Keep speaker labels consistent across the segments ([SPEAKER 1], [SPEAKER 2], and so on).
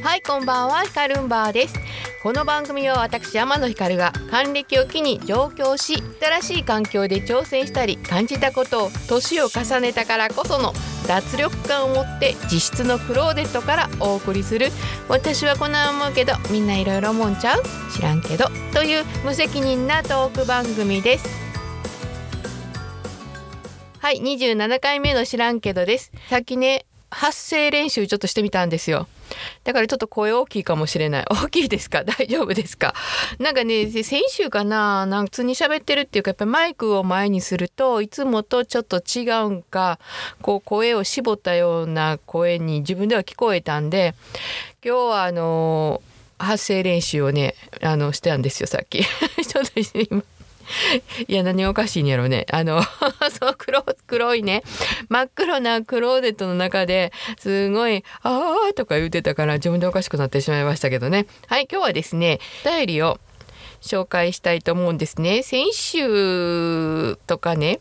[SPEAKER 1] はいこんばんはヒカルンバーです。この番組は私天野ひかるが還暦を機に上京し新しい環境で挑戦したり感じたことを年を重ねたからこその脱力感を持って自室のクローゼットからお送りする。私はこんな思うけどみんないろいろ思うんちゃう？知らんけど。という無責任なトーク番組です。はい27回目の知らんけどです。さっきね発声練習ちょっとしてみたんですよ。だからちょっと声大きいかもしれない。大きいですか？大丈夫ですか？なんかね先週かななん普通に喋ってるっていうかやっぱりマイクを前にするといつもとちょっと違うんかこう声を絞ったような声に自分では聞こえたんで今日はあの発声練習をねあのしてたんですよさっき。ちょっと今 いや何おかしいんやろね。あの そう黒黒いね。真っ黒なクローゼットの中ですごい「あー」とか言ってたから自分でおかしくなってしまいましたけどね。はい今日はですねお便りを紹介したいと思うんですね。先週とかね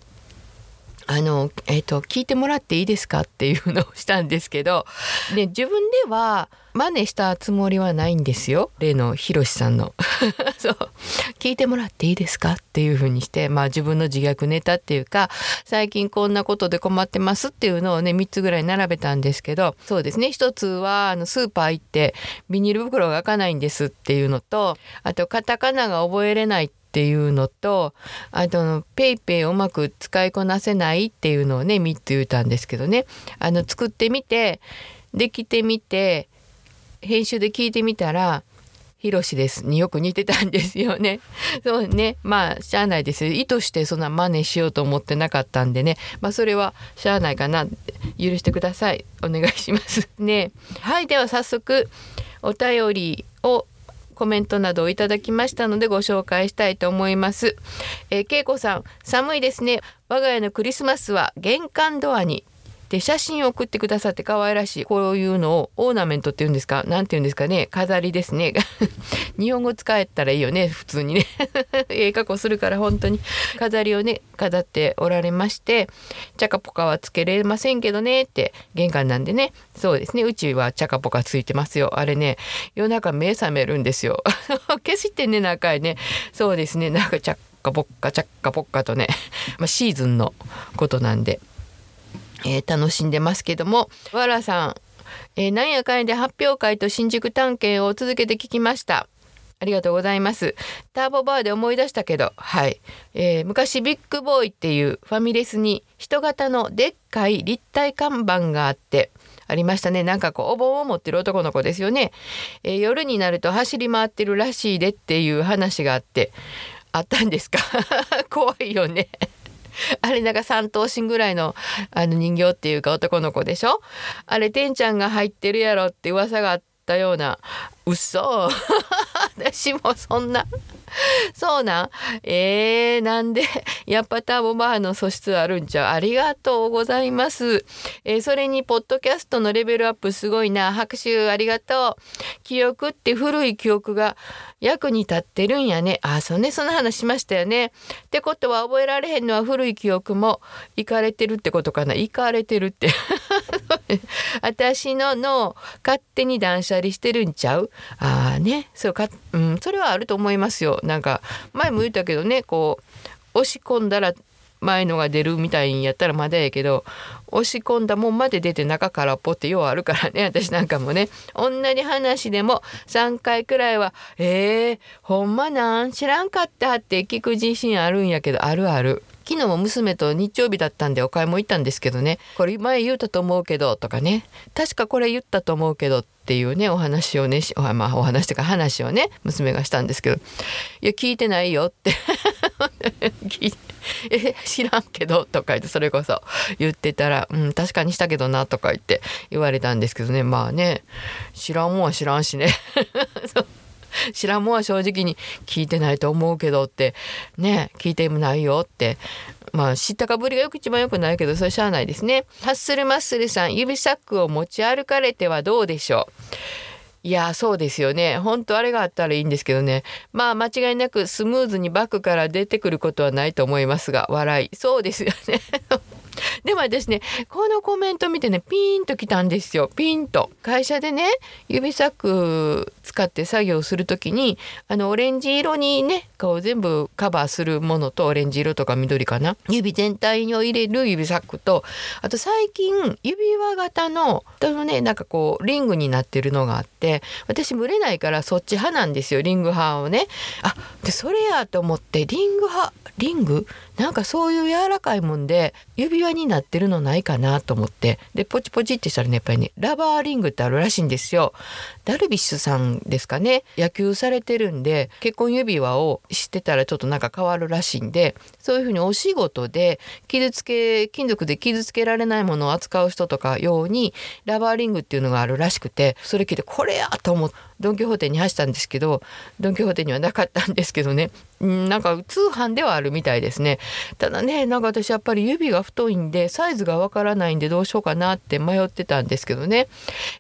[SPEAKER 1] あの、えっ、と、聞いてもらっていいですかっていうのをしたんですけど、で、自分では真似したつもりはないんですよ。例のひろしさんの。そう。聞いてもらっていいですかっていうふうにして、まあ自分の自虐ネタっていうか、最近こんなことで困ってますっていうのをね、3つぐらい並べたんですけど、そうですね。一つは、あの、スーパー行ってビニール袋が開かないんですっていうのと、あと、カタカナが覚えれないっていうのとあとペイペイをうまく使いこなせないっていうのをね3つ言ったんですけどね。あの作ってみてできてみて編集で聞いてみたら「ひろしです」によく似てたんですよね。そうね。まあしゃあないです意図してそんな真似しようと思ってなかったんでね。まあそれはしゃあないかな。許してください。お願いします。ね。はい。では早速お便りをコメントなどをいただきましたのでご紹介したいと思います。えー、けいこさん、寒いですね。我が家のクリスマスは玄関ドアにで写真を送ってくださって可愛らしいこういうのをオーナメントっていうんですか？なんていうんですかね？飾りですね。日本語使えたらいいよね。普通にね。ええ加工するから本当に。飾りをね飾っておられましてチャカポカはつけれませんけどねって玄関なんでね。そうですね。うちはチャカポカついてますよ。あれね夜中目覚めるんですよ。消してね中へね。そうですね。なんかチャッカポッカチャッカポッカとね、まあ、シーズンのことなんで。えー、楽しんでますけどもわらさん、えー、なんやかんやで発表会と新宿探検を続けて聞きました。ありがとうございます。ターボバーで思い出したけどはい、えー、昔ビッグボーイっていうファミレスに人型のでっかい立体看板があってありましたね。なんかこうお盆を持ってる男の子ですよね、えー、夜になると走り回ってるらしいでっていう話があってあったんですか？怖いよね。あれなんか3頭身ぐらいのあの人形っていうか男の子でしょ？あれてんちゃんが入ってるやろって噂があったような嘘。私もそんな。そうなん。えー、なんでやっぱターボバーの素質あるんちゃ。うありがとうございます、えー、それにポッドキャストのレベルアップすごいな。拍手ありがとう。記憶って古い記憶が役に立ってるんやね。あそうね。その話しましたよね。ってことは覚えられへんのは古い記憶もいかれてるってことかな。いかれてるって。私の脳勝手に断捨離してるんちゃう？ああね。そうか、うん、それはあると思いますよ。なんか前も言ったけどねこう押し込んだら前のが出るみたいんやったらまだやけど押し込んだもんまで出て中からポってようあるからね 私なんかもね。同じ話でも3回くらいは「えー、ほんまなん？知らんかった」って聞く自信あるんやけどあるある。昨日も娘と日曜日だったんでお買い物行ったんですけどね。これ前言うたと思うけどとかね。確かこれ言ったと思うけどっていうねお話をねまあお話とか話をね娘がしたんですけど「いや聞いてないよ」って え知らんけど」とか言ってそれこそ言ってたら「うん確かにしたけどな」とか言って言われたんですけどね。まあね知らんもんは知らんしね。知らんもんは正直に聞いてないと思うけどってね聞いてもないよって。まあ知ったかぶりがよく一番よくないけどそれしゃあないですね。ハッスルマッスルさん指サックを持ち歩かれてはどうでしょう？いやそうですよね。本当あれがあったらいいんですけどね。まあ間違いなくスムーズにバックから出てくることはないと思いますが笑い。そうですよね。でも私ねこのコメント見てねピーンときたんですよ。ピンと。会社でね指サック使って作業する時にあのオレンジ色にねこう全部カバーするものとオレンジ色とか緑かな。指全体を入れる指サックとあと最近指輪型の人のねなんかこうリングになってるのがあって私蒸れないからそっち派なんですよリング派をね。あでそれやと思ってリング派リング？なんかそういう柔らかいもんで指輪になってるのないかなと思って。でポチポチってしたらねやっぱりねラバーリングってあるらしいんですよ。ダルビッシュさんですかね。野球されてるんで結婚指輪をしてたらちょっとなんか変わるらしいんでそういうふうにお仕事で傷つけ金属で傷つけられないものを扱う人とか用にラバーリングっていうのがあるらしくてそれ聞いてこれやと思って。ドン・キホーテに走ったんですけどドン・キホーテにはなかったんですけどね。なんか通販ではあるみたいですね。ただねなんか私やっぱり指が太いんでサイズがわからないんでどうしようかなって迷ってたんですけどね、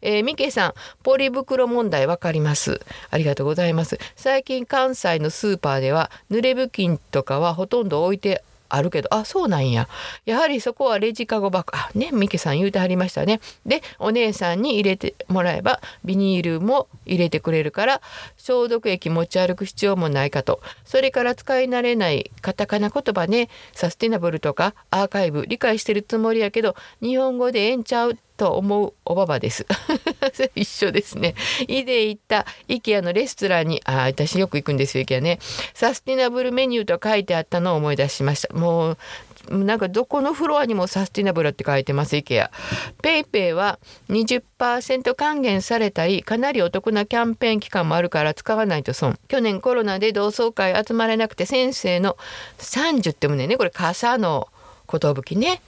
[SPEAKER 1] えー、ミケさんポリ袋問題わかります。ありがとうございます。最近関西のスーパーでは濡れ布巾とかはほとんど置いてあるけどあそうなんや。やはりそこはレジカゴバッグあねミケさん言うてはりましたね。でお姉さんに入れてもらえばビニールも入れてくれるから消毒液持ち歩く必要もないかと。それから使い慣れないカタカナ言葉ねサステナブルとかアーカイブ理解してるつもりやけど日本語でええんちゃうと思うおばばです。一緒ですね。以前行った IKEA のレストランにあ私よく行くんですよ IKEA ね。サスティナブルメニューと書いてあったのを思い出しました。もうなんかどこのフロアにもサスティナブルって書いてます IKEA。 PayPayは20%還元されたりかなりお得なキャンペーン期間もあるから使わないと損。去年コロナで同窓会集まれなくて先生の傘寿ってもね。これ傘の寿ね。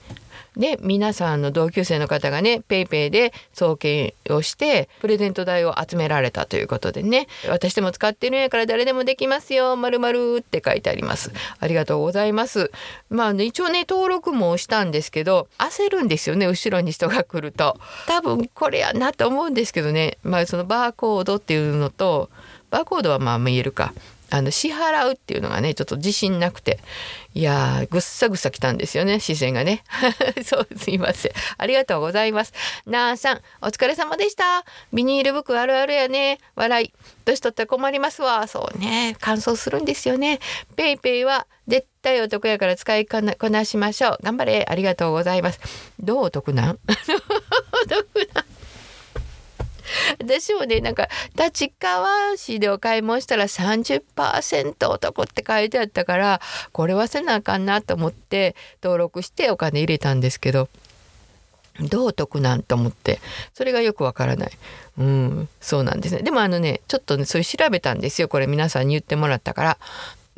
[SPEAKER 1] で皆さんの同級生の方がね PayPay で送金をしてプレゼント代を集められたということでね。私でも使ってるんやから誰でもできますよまるまるって書いてあります。ありがとうございます。まあ、ね、一応ね登録もしたんですけど焦るんですよね後ろに人が来ると。多分これやなと思うんですけどね。まあそのバーコードっていうのとバーコードはまあ見えるか。あの支払うっていうのがねちょっと自信なくて。いやぐっさぐさきたんですよね視線がね。そうすいません。ありがとうございます。なあさんお疲れ様でした。ビニール袋あるあるやね。笑い。年取ったら困りますわ。そうね。乾燥するんですよね。ペイペイは絶対お得やから使いこなしましょう。頑張れ。ありがとうございます。どうお得なん？お得なん？私もねなんか立川市でお買い物したら30%お得って書いてあったからこれはせなあかんなと思って登録してお金入れたんですけどどう得なんと思ってそれがよくわからない。うん、そうなんですね。でもあのね、ちょっとね、それ調べたんですよ。これ皆さんに言ってもらったから。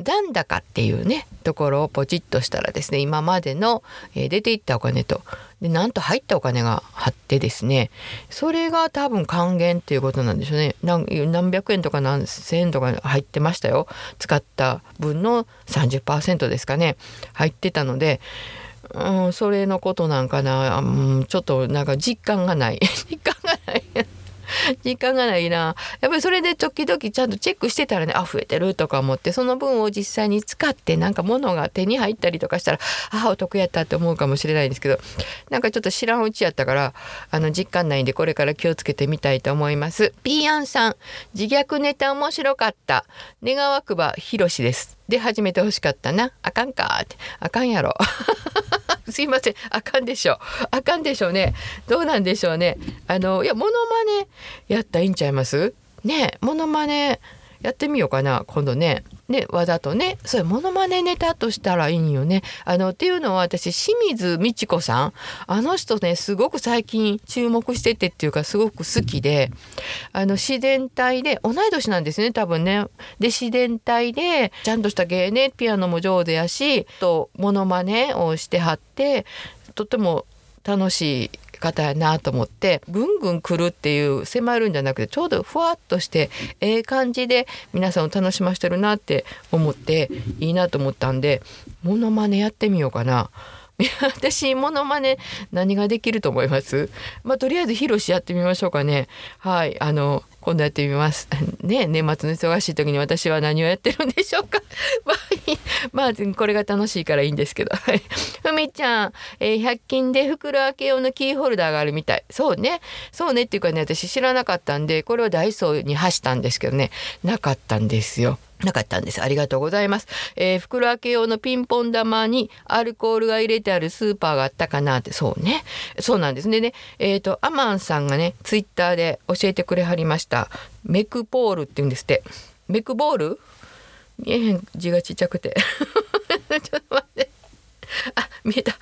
[SPEAKER 1] 残高っていうねところをポチッとしたらですね今までの、えー、出ていったお金とでなんと入ったお金があってですねそれが多分還元っていうことなんでしょうね。何百円とか何千円とか入ってましたよ。使った分の30%ですかね入ってたのでうん、それのことなんかな、うん、ちょっとなんか実感がない。実感がない。時間がないな。やっぱりそれで時々ちゃんとチェックしてたらねあ増えてるとか思ってその分を実際に使ってなんか物が手に入ったりとかしたらあお得やったって思うかもしれないんですけどなんかちょっと知らんうちやったからあの実感ないんでこれから気をつけてみたいと思います。ピーアンさん自虐ネタ面白かった。願わくばひろしです。で始めてほしかったな。あかんかって。あかんやろ。すいません。あかんでしょう。あかんでしょうね。どうなんでしょうね。あのいやモノマネやったらいいんちゃいます？ねモノマネやってみようかな今度ね。ねわざとねそれモノマネネタとしたらいいんよね。あのっていうのは私清水美智子さんあの人ねすごく最近注目しててっていうかすごく好きであの自然体で同い年なんですね多分ね。で自然体でちゃんとした芸ねピアノも上手やしとモノマネをしてはってとっても楽しい方やなと思ってぐんぐん来るっていう迫るんじゃなくてちょうどふわっとしてええ感じで皆さんを楽しましてるなって思っていいなと思ったんでモノマネやってみようかな。私モノマネ何ができると思います？まあとりあえずヒロシやってみましょうかね。はいあの今度やってみます。ね年末の忙しい時に私は何をやってるんでしょうか。まあこれが楽しいからいいんですけど。ふみちゃん、えー、100均で袋開け用のキーホルダーがあるみたい。そうね。そうねっていうかね私知らなかったんでこれをダイソーに走ったんですけどね。なかったんですよ。なかったんです。ありがとうございます。えー、袋開け用のピンポン玉にアルコールが入れてあるスーパーがあったかなって、そうね。そうなんですね。で、えっ、ー、と、アマンさんがね、ツイッターで教えてくれはりました。メクポールって言うんですって。メクボール？見えへん字がちっちゃくて。ちょっと待って。あ見えた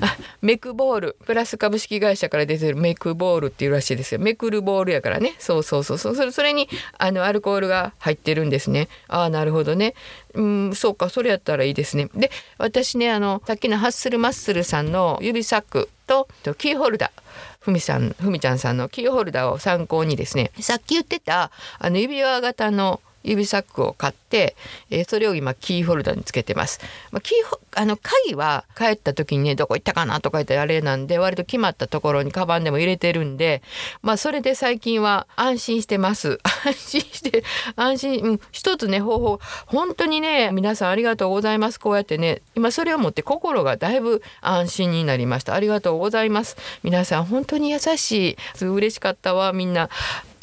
[SPEAKER 1] あメクボールプラス株式会社から出てるメクボールっていうらしいですよ。メクルボールやからね。そうそうそうそう。それそれにあのアルコールが入ってるんですね。ああなるほどね。うんそうか。それやったらいいですね。で私ねあのさっきのハッスルマッスルさんの指サックとキーホルダー。ふみさんふみちゃんさんのキーホルダーを参考にですねさっき言ってたあの指輪型の指サックを買って、えー、それを今キーホルダーにつけてます。まあ、キーホあの鍵は帰った時にねどこ行ったかなとか言ってあれなんで割と決まったところにカバンでも入れてるんでまあそれで最近は安心してます。安心して安心、うん、一つね方法本当にね皆さんありがとうございます。こうやってね今それをもって心がだいぶ安心になりました。ありがとうございます。皆さん本当に優しい。嬉しかったわみんな。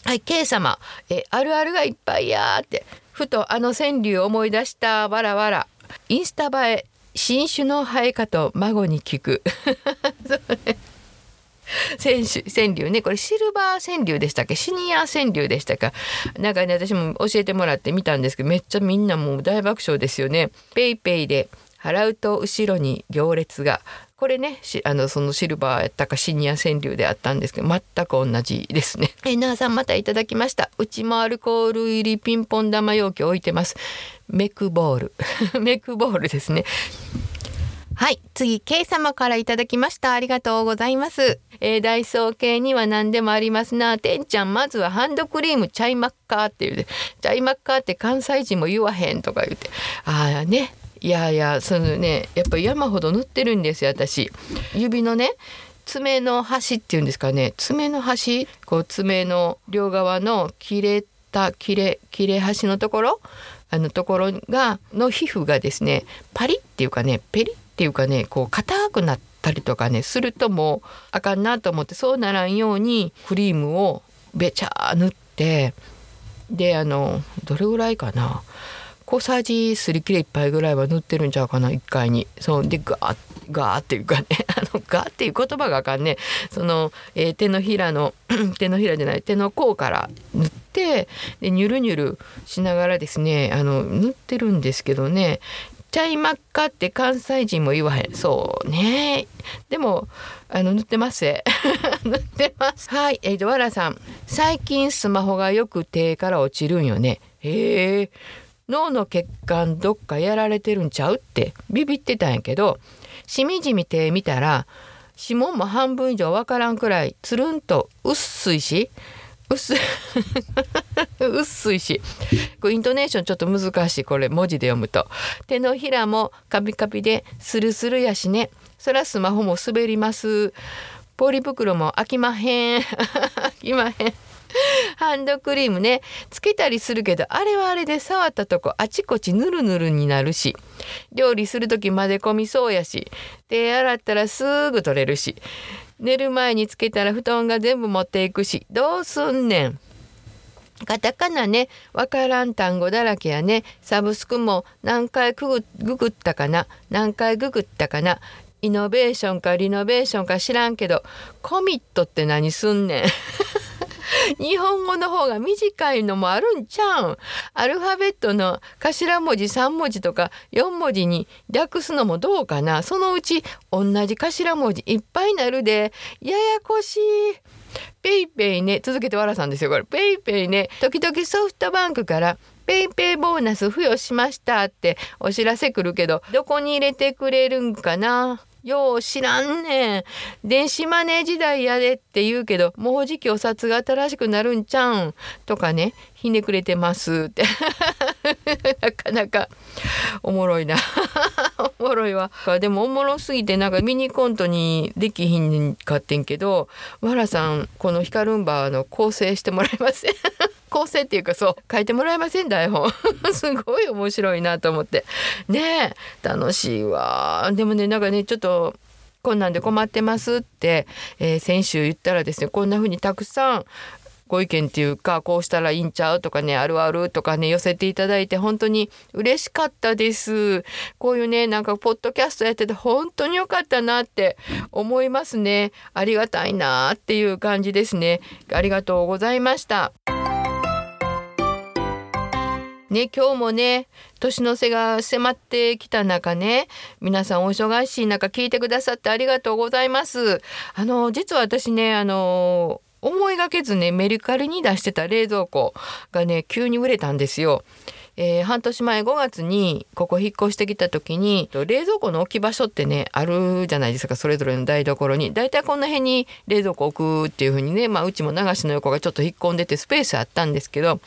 [SPEAKER 1] はい、K 様、え、あるあるがいっぱいやって、ふとあの川柳を思い出したわらわら。インスタ映え、新種の生え方孫に聞く。川柳ねこれシルバー川柳でしたっけ？シニア川柳でしたか？なんかね私も教えてもらってみたんですけどめっちゃみんなもう大爆笑ですよね。ペイペイで払うと後ろに行列がこれねあのそのシルバーやったかシニア川柳であったんですけど全く同じですね。えなあさんまたいただきました。うちもアルコール入りピンポン玉容器置いてます。メクボール メクボールですね。はい。次、K 様からいただきました。ありがとうございます。えー、ダイソー系には何でもありますな。てんちゃん、まずはハンドクリームチャイマッカーって言うて、チャイマッカーって関西人も言わへんとか言うて。ああね、いやいやそのねやっぱ山ほど塗ってるんですよ私。指のね爪の端っていうんですかね。爪の端こう爪の両側の切れた切れ切れ端のところあのところがの皮膚がですねパリっていうかねペリっていうかねこう硬くなったりとかねするともうあかんなと思ってそうならんようにクリームをべちゃ塗ってであのどれぐらいかな。小さじすり切れ1杯ぐらいは塗ってるんちゃうかな1回に。そうでガーガーっていうかね あのガーっていう言葉があかんねその、えー、手のひらの 手のひらじゃない手の甲から塗ってでニュルニュルしながらですねあの塗ってるんですけどね。チャイマッカって関西人も言わへん。そうね。でもあの塗ってます。塗ってます。はいえー、とわらさん。最近スマホがよく手から落ちるんよね。へえ脳の血管どっかやられてるんちゃうってビビってたんやけどしみじみ手見たら指紋も半分以上わからんくらいつるんと薄いし薄い 薄いしこれイントネーションちょっと難しいこれ文字で読むと。手のひらもカピカピでスルスルやしね。そらスマホも滑ります。ポリ袋も開きまへん。開きまへん。ハンドクリームね。つけたりするけどあれはあれで触ったとこあちこちぬるぬるになるし。料理する時混ぜ込みそうやし。手洗ったらすぐ取れるし。寝る前につけたら布団が全部持っていくし。どうすんねん。カタカナね、わからん単語だらけやね。サブスクも何回ググったかな。何回ググったかな。イノベーションかリノベーションか知らんけど、コミットって何すんねん。日本語の方が短いのもあるんちゃうん。アルファベットの頭文字3文字とか4文字に略すのもどうかな。そのうち同じ頭文字いっぱいになるで。ややこしい。 PayPayね。続けてわらさんですよ。これ。 PayPayね。時々ソフトバンクから PayPayボーナス付与しましたってお知らせ来るけどどこに入れてくれるんかな。よう知らんねん。電子マネー時代やでって言うけどもうじきお札が新しくなるんちゃうん？とかねひねくれてますって。なかなかおもろいな。おもろいわ。でもおもろすぎてなんかミニコントにできひんかってんけどわらさんこのヒカルンバーの構成してもらえません構成っていうかそう書いてもらえません台本。すごい面白いなと思って。ねえ楽しいわ。でもねなんかねちょっとこんなんで困ってますって、えー、先週言ったらですねこんな風にたくさんご意見っていうかこうしたらいいんちゃうとかねあるあるとかね寄せていただいて本当に嬉しかったです。こういうねなんかポッドキャストやってて本当に良かったなって思いますね。ありがたいなっていう感じですね。ありがとうございましたね、今日もね年の瀬が迫ってきた中ね皆さんお忙しい中聞いてくださってありがとうございますあの実は私ねあの思いがけずねメルカリに出してた冷蔵庫がね急に売れたんですよ。えー、半年前5月にここ引っ越してきた時に冷蔵庫の置き場所ってねあるじゃないですかそれぞれの台所に。だいたいこんな辺に冷蔵庫置くっていう風にね、まあ、うちも流しの横がちょっと引っ込んでてスペースあったんですけど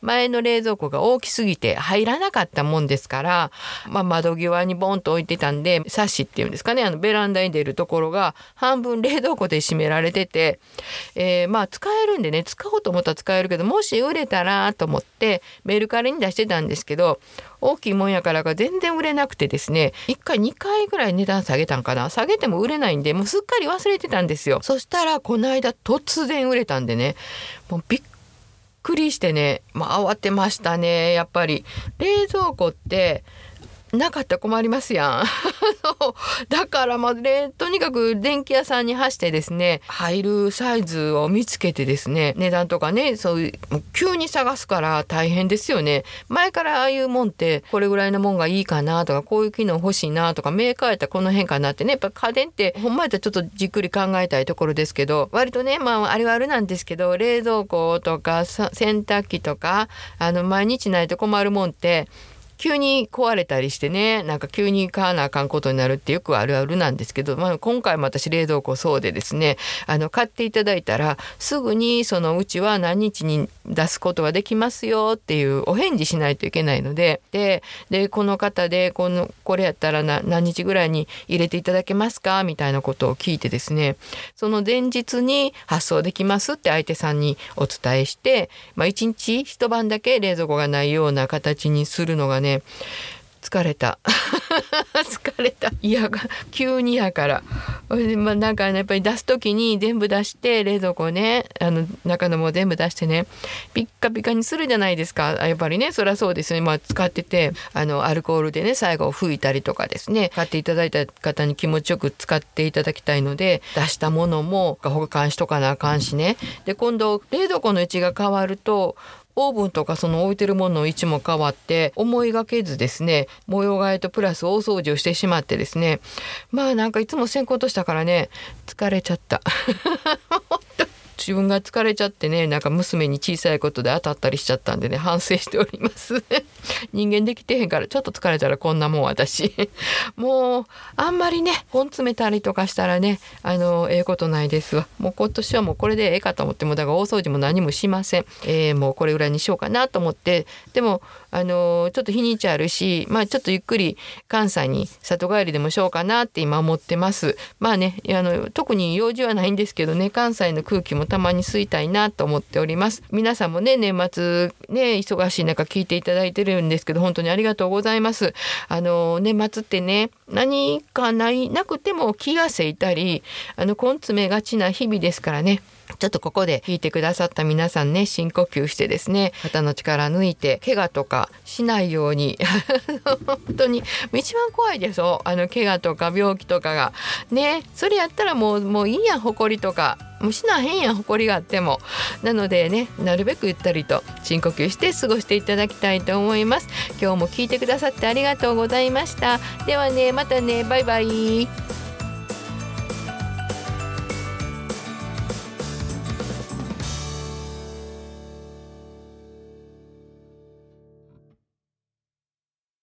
[SPEAKER 1] 前の冷蔵庫が大きすぎて入らなかったもんですから、まあ、窓際にボンと置いてたんでサッシっていうんですかねあのベランダに出るところが半分冷蔵庫で閉められてて、えー、まあ使えるんでね使おうと思ったら使えるけどもし売れたらと思ってメルカリに出してたんですけど大きいもんやからが全然売れなくてですね1回2回ぐらい値段下げたんかな。下げても売れないんでもうすっかり忘れてたんですよ。そしたらこの間突然売れたんでねもうびっくりしてね、まあ、慌てましたねやっぱり。冷蔵庫ってなかったら困りますやん。だからまあでとにかく電気屋さんに走ってですね入るサイズを見つけてですね値段とかねそういう急に探すから大変ですよね。前からああいうもんってこれぐらいのもんがいいかなとかこういう機能欲しいなとかメーカーやったらこの辺かなってねやっぱ家電ってほんまやったらちょっとじっくり考えたいところですけど割とねまああれはあるなんですけど冷蔵庫とか洗濯機とかあの毎日ないと困るもんって急に壊れたりしてねなんか急に買わなあかんことになるってよくあるあるなんですけど、まあ、今回も私冷蔵庫そうでですねあの買っていただいたらすぐにそのうちは何日に出すことができますよっていうお返事しないといけないのでででこの方でこのこれやったら何日ぐらいに入れていただけますかみたいなことを聞いてですねその前日に発送できますって相手さんにお伝えして、まあ、1日一晩だけ冷蔵庫がないような形にするのがねね疲れた。疲れた。いや急にやから、まあ、なんか、ね、やっぱり出す時に全部出して冷蔵庫ねあの中のも全部出してねピッカピカにするじゃないですか。やっぱりねそりゃそうですね、まあ、使っててあのアルコールでね最後拭いたりとかですね。買っていただいた方に気持ちよく使っていただきたいので出したものも保管しとかなあかんしね。で今度冷蔵庫の位置が変わるとオーブンとかその置いてるものの位置も変わって思いがけずですね模様替えとプラス大掃除をしてしまってですねまあなんかいつも先行としたからね疲れちゃった。自分が疲れちゃってねなんか娘に小さいことで当たったりしちゃったんでね反省しております。人間できてへんからちょっと疲れたらこんなもん私。もうあんまりね本詰めたりとかしたらねあのええことないですわ。もう今年はもうこれでええかと思ってもだから大掃除も何もしません、えー、もうこれぐらいにしようかなと思ってでもあのちょっと日にちあるしまあちょっとゆっくり関西に里帰りでもしようかなって今思ってます。まあねあの特に用事はないんですけどね関西の空気もたまに吸いたいなと思っております。皆さんもね年末ね忙しい中聞いていただいてるんですけど本当にありがとうございます。あの年末ってね何かないなくても気がせいたりあの根詰めがちな日々ですからね。ちょっとここで聞いてくださった皆さんね深呼吸してですね肩の力抜いて怪我とかしないように。本当に一番怖いでしょあの怪我とか病気とかが。ねそれやったらもうもういいやん誇りとか。もうしなへんやん誇りがあっても。なのでねなるべくゆったりと深呼吸して過ごしていただきたいと思います。今日も聞いてくださってありがとうございました。ではねまたねバイバイ。